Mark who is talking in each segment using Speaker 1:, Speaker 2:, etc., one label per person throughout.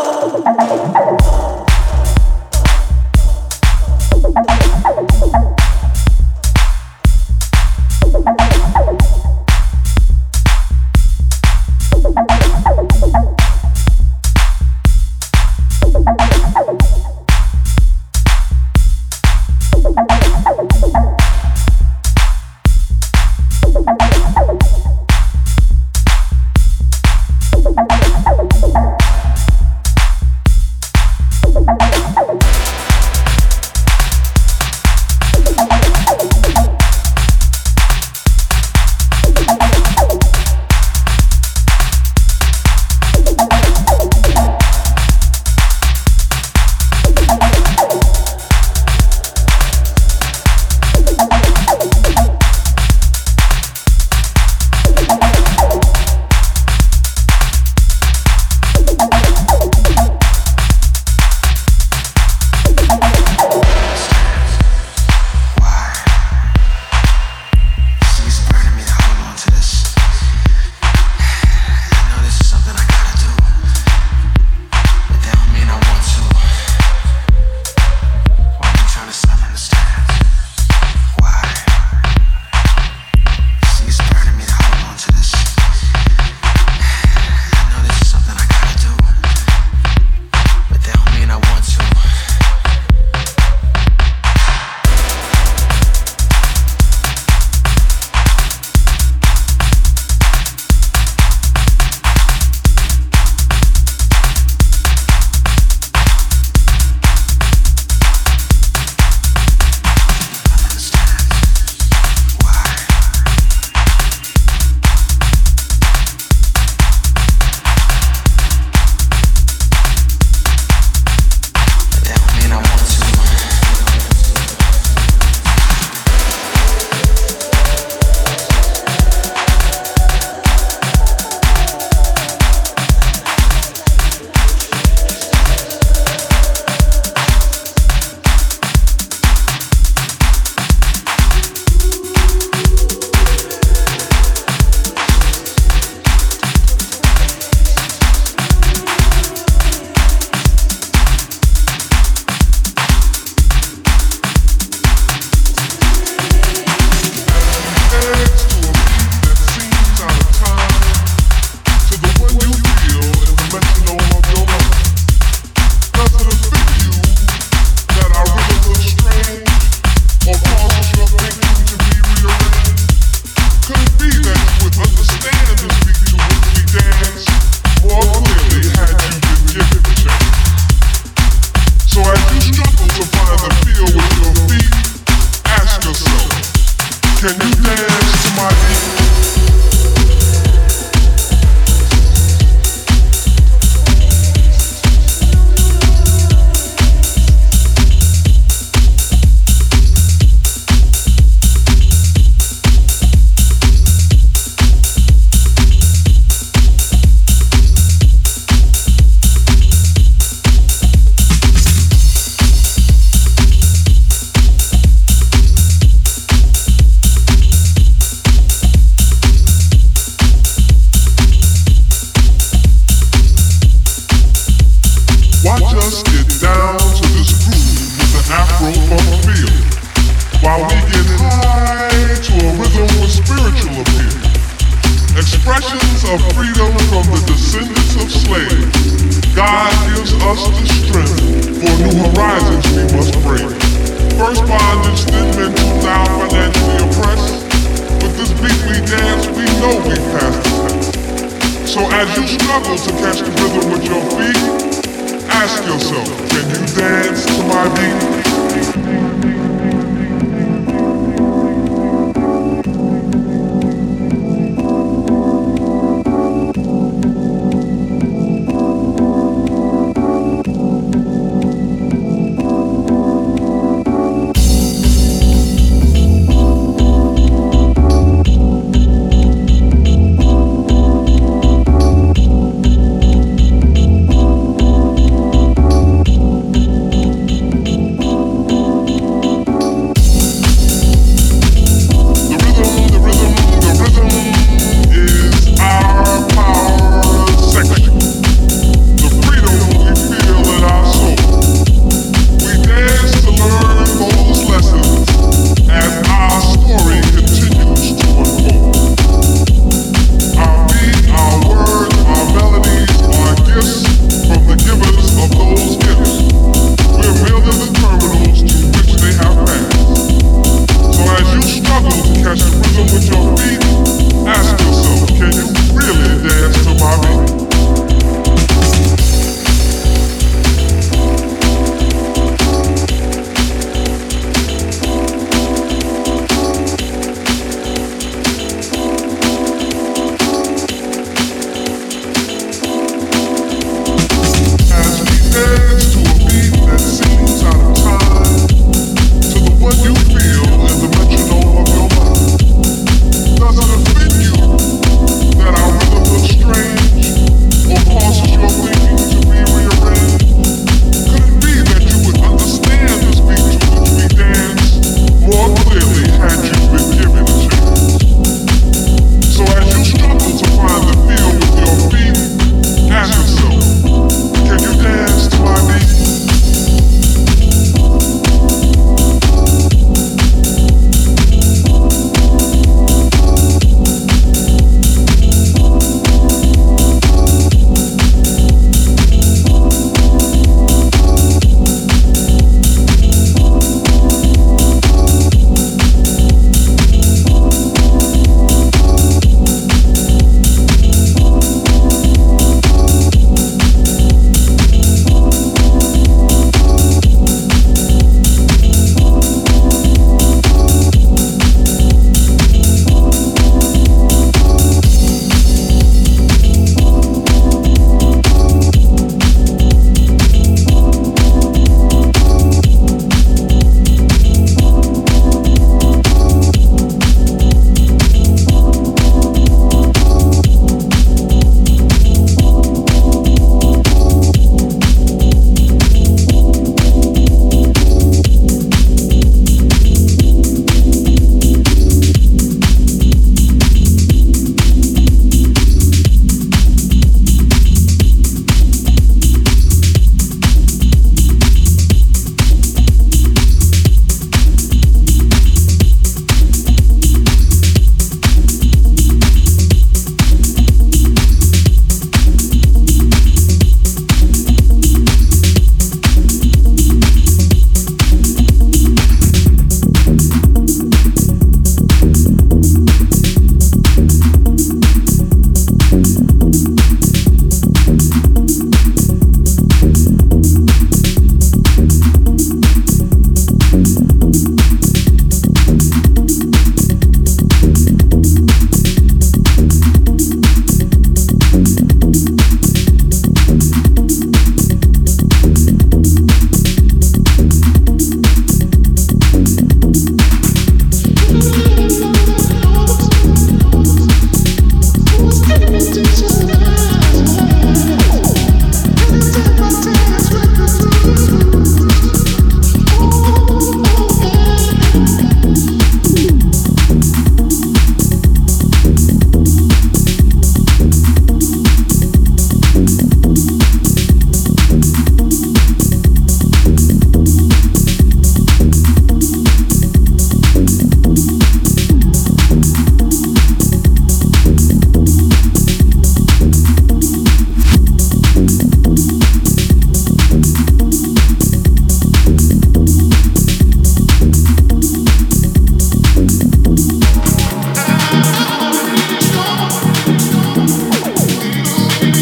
Speaker 1: Gracias.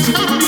Speaker 1: Thank you.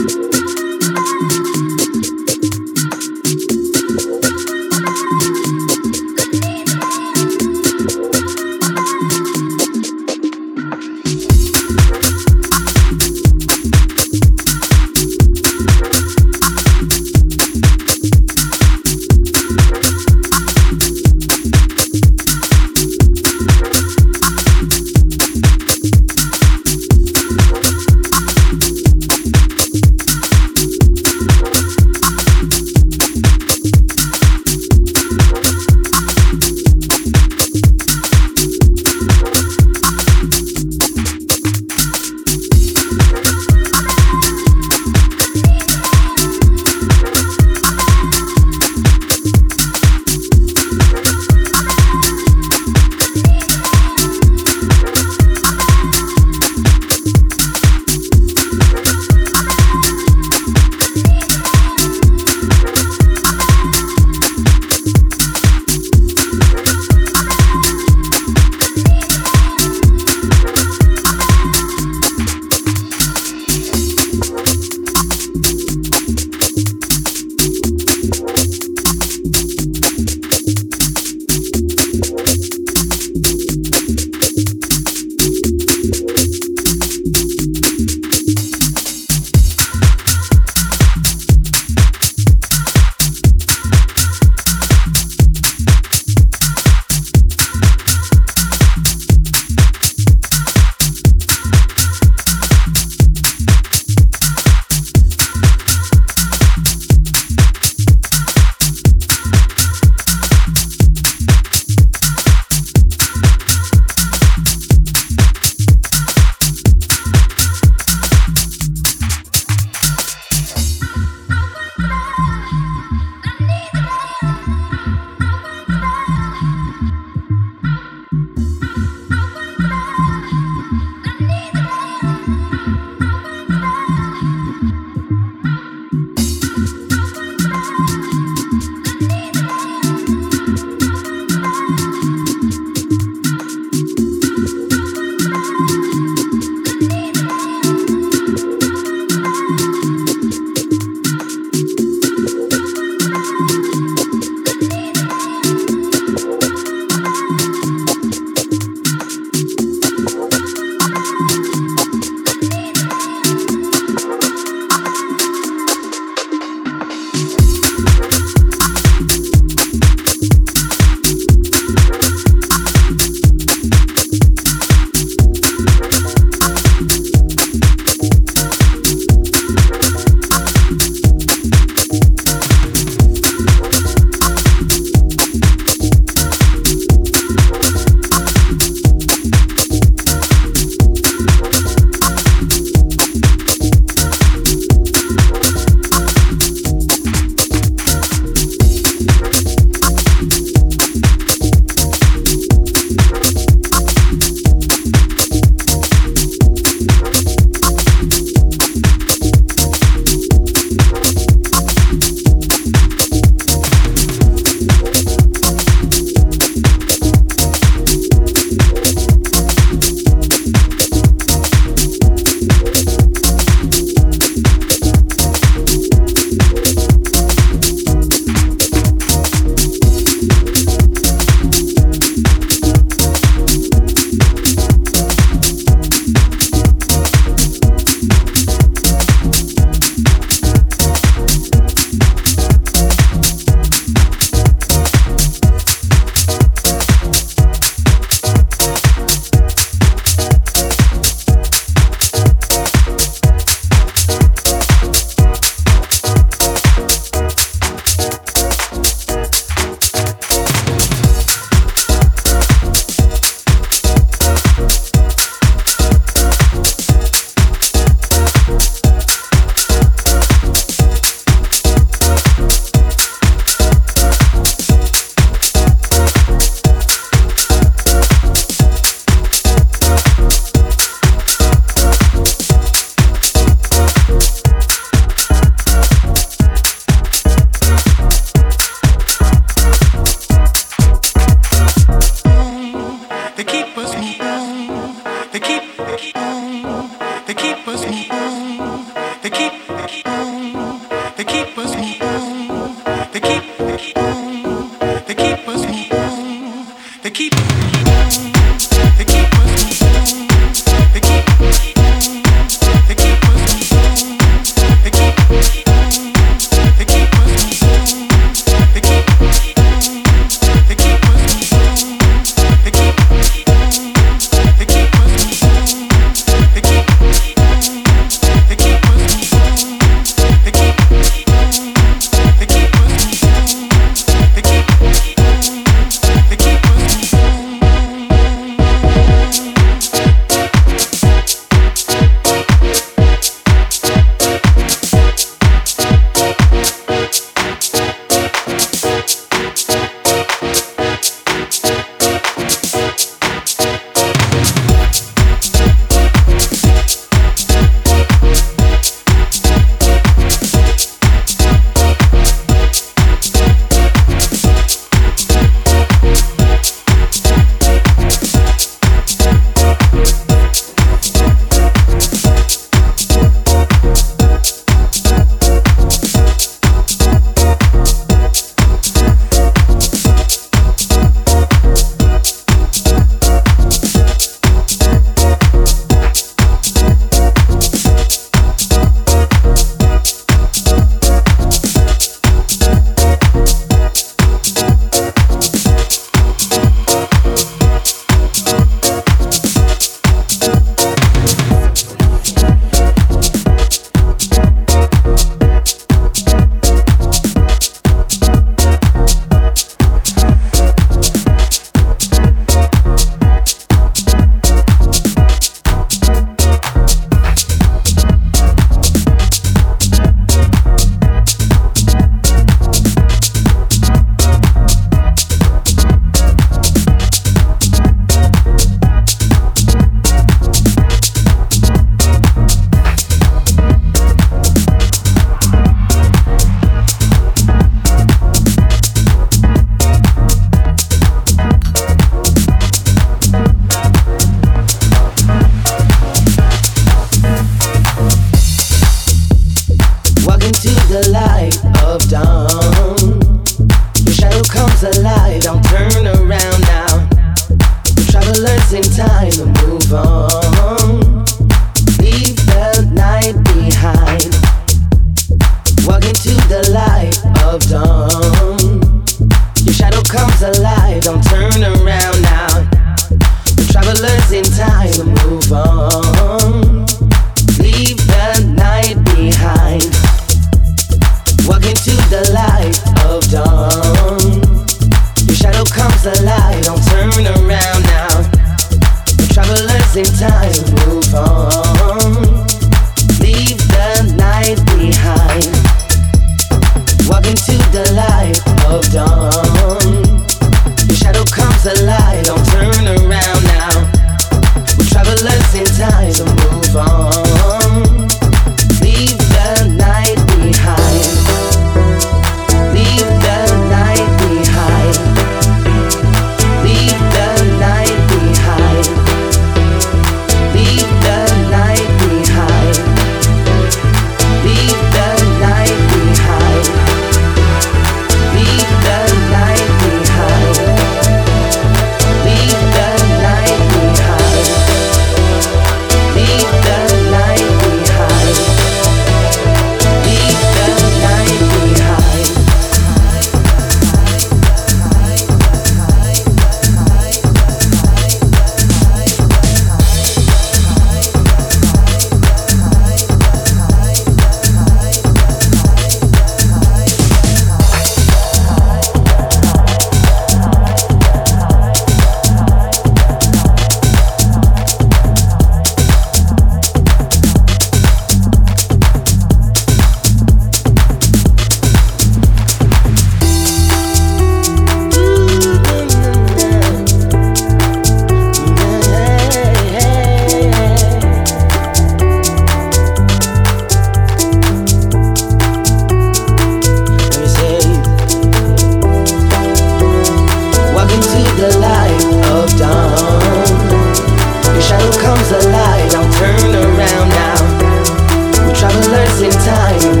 Speaker 1: time